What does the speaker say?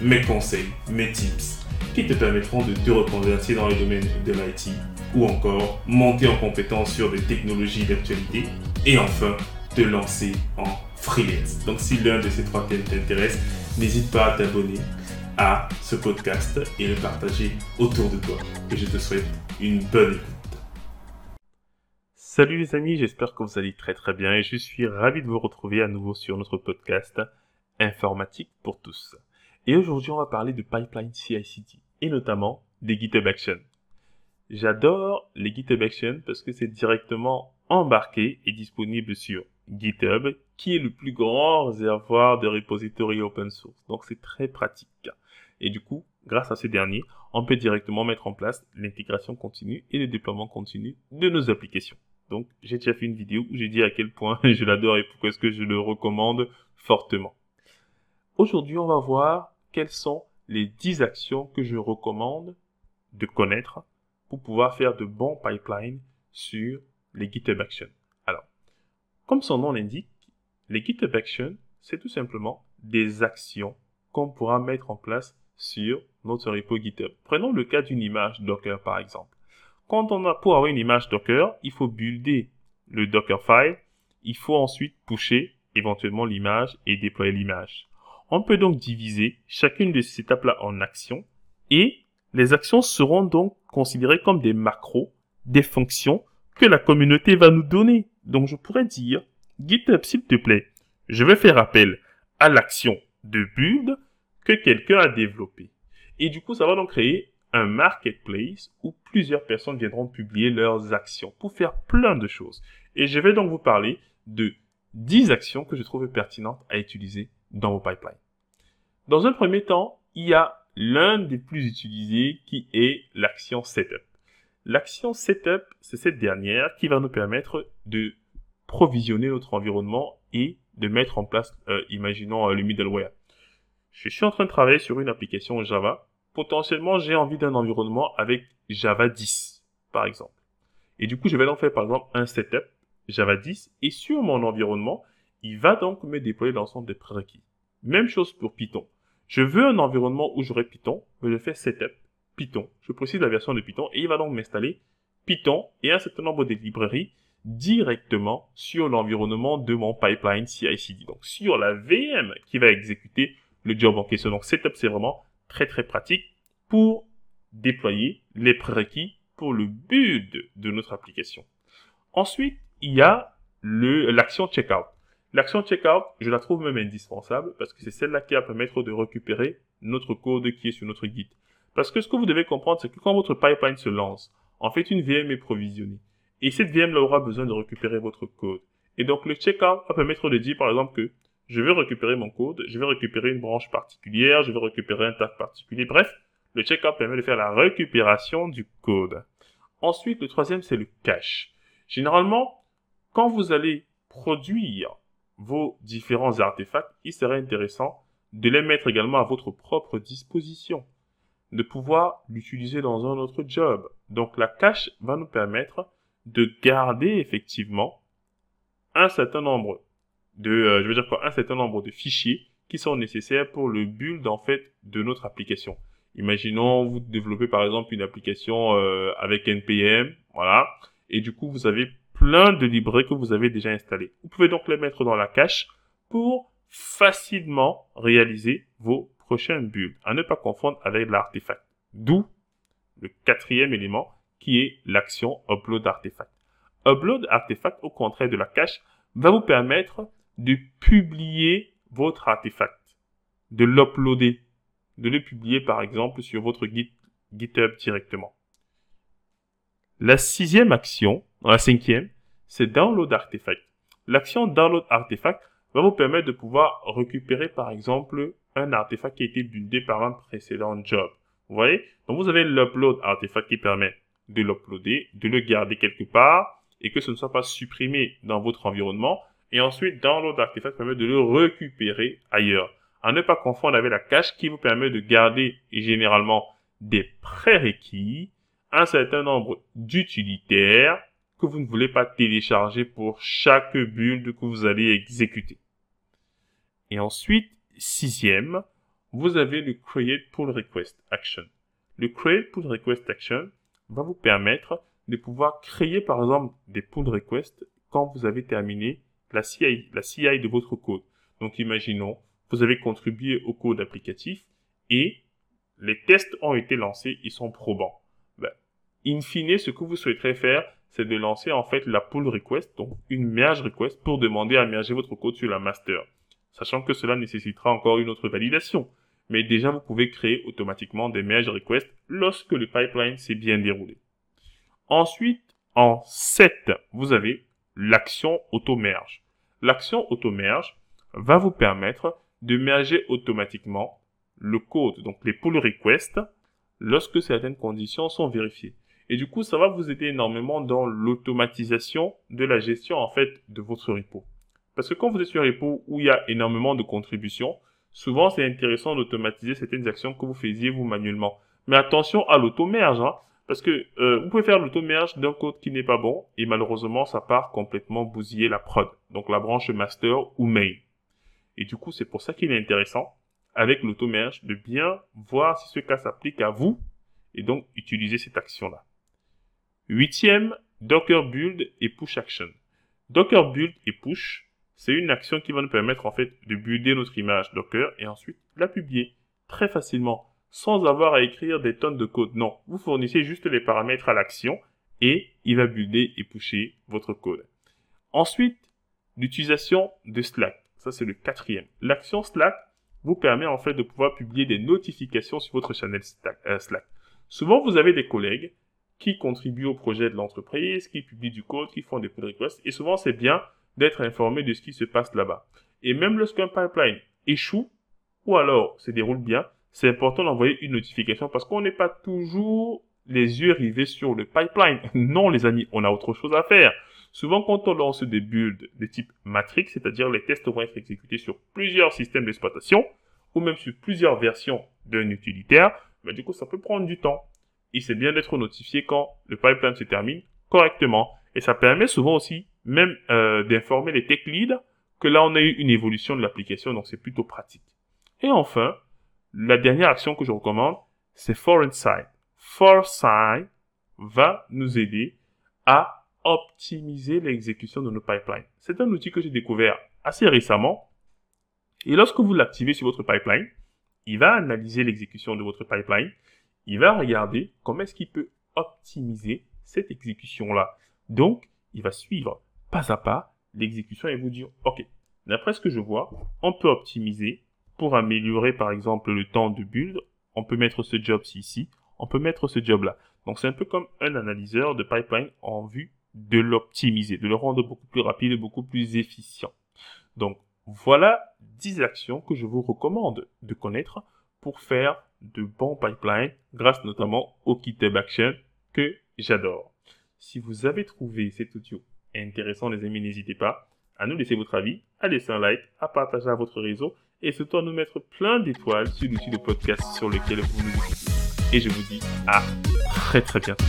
mes conseils, mes tips qui te permettront de te reconvertir dans le domaine de l'IT ou encore monter en compétence sur des technologies d'actualité et enfin te lancer en freelance. Donc si l'un de ces trois thèmes t'intéresse, n'hésite pas à t'abonner à ce podcast et le partager autour de toi. Et je te souhaite une bonne écoute. Salut les amis, j'espère que vous allez très très bien et je suis ravi de vous retrouver à nouveau sur notre podcast Informatique pour tous. Et aujourd'hui on va parler de pipeline CI/CD et notamment des GitHub Actions. J'adore les GitHub Actions parce que c'est directement embarqué et disponible sur GitHub, qui est le plus grand réservoir de repository open source. Donc c'est très pratique. Et du coup, grâce à ce dernier, on peut directement mettre en place l'intégration continue et le déploiement continu de nos applications. Donc j'ai déjà fait une vidéo où j'ai dit à quel point je l'adore et pourquoi est-ce que je le recommande fortement. Aujourd'hui, on va voir quelles sont les 10 actions que je recommande de connaître pour pouvoir faire de bons pipelines sur les GitHub Actions. Alors, comme son nom l'indique, les GitHub Actions, c'est tout simplement des actions qu'on pourra mettre en place sur notre repo GitHub. Prenons le cas d'une image Docker par exemple. Quand on a pour avoir une image Docker, il faut builder le Dockerfile, il faut ensuite pusher éventuellement l'image et déployer l'image. On peut donc diviser chacune de ces étapes-là en actions et les actions seront donc considérées comme des macros, des fonctions que la communauté va nous donner. Donc je pourrais dire, GitHub s'il te plaît, je vais faire appel à l'action de build que quelqu'un a développé. Et du coup, ça va donc créer un marketplace où plusieurs personnes viendront publier leurs actions pour faire plein de choses. Et je vais donc vous parler de 10 actions que je trouve pertinentes à utiliser dans vos pipelines. Dans un premier temps, il y a l'un des plus utilisés qui est l'action setup. L'action setup, c'est cette dernière qui va nous permettre de provisionner notre environnement et de mettre en place, euh, imaginons euh, le middleware. Je suis en train de travailler sur une application Java. Potentiellement, j'ai envie d'un environnement avec Java 10, par exemple. Et du coup, je vais donc faire, par exemple, un setup Java 10 et sur mon environnement, il va donc me déployer l'ensemble des prérequis. Même chose pour Python. Je veux un environnement où j'aurai Python, mais je fais setup Python. Je précise la version de Python et il va donc m'installer Python et un certain nombre de librairies directement sur l'environnement de mon pipeline CI/CD. Donc sur la VM qui va exécuter le job en question. Donc setup c'est vraiment très très pratique pour déployer les prérequis pour le build de notre application. Ensuite, il y a l'action checkout. L'action checkout, je la trouve même indispensable parce que c'est celle-là qui va permettre de récupérer notre code qui est sur notre Git. Parce que ce que vous devez comprendre, c'est que quand votre pipeline se lance, en fait, une VM est provisionnée. Et cette VM là aura besoin de récupérer votre code. Et donc, le checkout va permettre de dire, par exemple, que je vais récupérer mon code, je vais récupérer une branche particulière, je vais récupérer un tag particulier. Bref, le checkout permet de faire la récupération du code. Ensuite, le troisième, c'est le cache. Généralement, quand vous allez produire vos différents artefacts, il serait intéressant de les mettre également à votre propre disposition, de pouvoir l'utiliser dans un autre job. Donc la cache va nous permettre de garder effectivement un certain nombre de, euh, je veux dire quoi, un certain nombre de fichiers qui sont nécessaires pour le build en fait de notre application. Imaginons vous développez par exemple une application euh, avec npm, voilà, et du coup vous avez plein de librairies que vous avez déjà installées. Vous pouvez donc les mettre dans la cache pour facilement réaliser vos prochains builds, à ne pas confondre avec l'artefact. D'où le quatrième élément qui est l'action upload artefact. Upload artefact, au contraire de la cache, va vous permettre de publier votre artefact, de l'uploader, de le publier par exemple sur votre GitHub directement. La sixième action, la cinquième, c'est Download Artefact. L'action Download Artefact va vous permettre de pouvoir récupérer par exemple un artefact qui a été buildé par un précédent job. Vous voyez? Donc vous avez l'upload artefact qui permet de l'uploader, de le garder quelque part et que ce ne soit pas supprimé dans votre environnement. Et ensuite, download artefact permet de le récupérer ailleurs. À ne pas confondre avec la cache qui vous permet de garder généralement des prérequis, un certain nombre d'utilitaires que vous ne voulez pas télécharger pour chaque build que vous allez exécuter. Et ensuite, sixième, vous avez le Create Pull Request Action. Le Create Pull Request Action va vous permettre de pouvoir créer par exemple des pull requests quand vous avez terminé la CI, la CI de votre code. Donc imaginons, vous avez contribué au code applicatif et les tests ont été lancés, ils sont probants. In fine, ce que vous souhaiterez faire, c'est de lancer en fait la pull request, donc une merge request pour demander à merger votre code sur la master. Sachant que cela nécessitera encore une autre validation. Mais déjà, vous pouvez créer automatiquement des merge requests lorsque le pipeline s'est bien déroulé. Ensuite, en 7, vous avez l'action auto-merge. L'action auto-merge va vous permettre de merger automatiquement le code, donc les pull requests, lorsque certaines conditions sont vérifiées. Et du coup, ça va vous aider énormément dans l'automatisation de la gestion, en fait, de votre repo. Parce que quand vous êtes sur un repo où il y a énormément de contributions, souvent c'est intéressant d'automatiser certaines actions que vous faisiez vous manuellement. Mais attention à l'auto-merge, hein, parce que euh, vous pouvez faire l'auto-merge d'un code qui n'est pas bon, et malheureusement ça part complètement bousiller la prod, donc la branche master ou main. Et du coup, c'est pour ça qu'il est intéressant, avec l'auto-merge, de bien voir si ce cas s'applique à vous, et donc utiliser cette action-là. Huitième, Docker Build et Push Action. Docker Build et Push, c'est une action qui va nous permettre en fait de builder notre image Docker et ensuite la publier très facilement sans avoir à écrire des tonnes de code. Non, vous fournissez juste les paramètres à l'action et il va builder et pusher votre code. Ensuite, l'utilisation de Slack. Ça, c'est le quatrième. L'action Slack vous permet en fait de pouvoir publier des notifications sur votre channel euh, Slack. Souvent, vous avez des collègues qui contribuent au projet de l'entreprise, qui publient du code, qui font des pull requests. Et souvent, c'est bien d'être informé de ce qui se passe là-bas. Et même lorsqu'un pipeline échoue, ou alors se déroule bien, c'est important d'envoyer une notification parce qu'on n'est pas toujours les yeux rivés sur le pipeline. Non, les amis, on a autre chose à faire. Souvent, quand on lance des builds de type matrix, c'est-à-dire les tests vont être exécutés sur plusieurs systèmes d'exploitation, ou même sur plusieurs versions d'un utilitaire, ben, du coup, ça peut prendre du temps et c'est bien d'être notifié quand le pipeline se termine correctement. Et ça permet souvent aussi même euh, d'informer les tech leads que là on a eu une évolution de l'application, donc c'est plutôt pratique. Et enfin, la dernière action que je recommande, c'est Foresight. Foresight va nous aider à optimiser l'exécution de nos pipelines. C'est un outil que j'ai découvert assez récemment. Et lorsque vous l'activez sur votre pipeline, il va analyser l'exécution de votre pipeline il va regarder comment est-ce qu'il peut optimiser cette exécution-là. Donc, il va suivre pas à pas l'exécution et vous dire, OK, d'après ce que je vois, on peut optimiser pour améliorer par exemple le temps de build. On peut mettre ce job-ci ici, on peut mettre ce job-là. Donc, c'est un peu comme un analyseur de pipeline en vue de l'optimiser, de le rendre beaucoup plus rapide beaucoup plus efficient. Donc, voilà 10 actions que je vous recommande de connaître pour faire de bons pipelines grâce notamment au GitHub Action que j'adore. Si vous avez trouvé cet audio intéressant, les amis, n'hésitez pas à nous laisser votre avis, à laisser un like, à partager à votre réseau et surtout à nous mettre plein d'étoiles sur l'outil de podcast sur lequel vous nous écoutez. Et je vous dis à très très bientôt.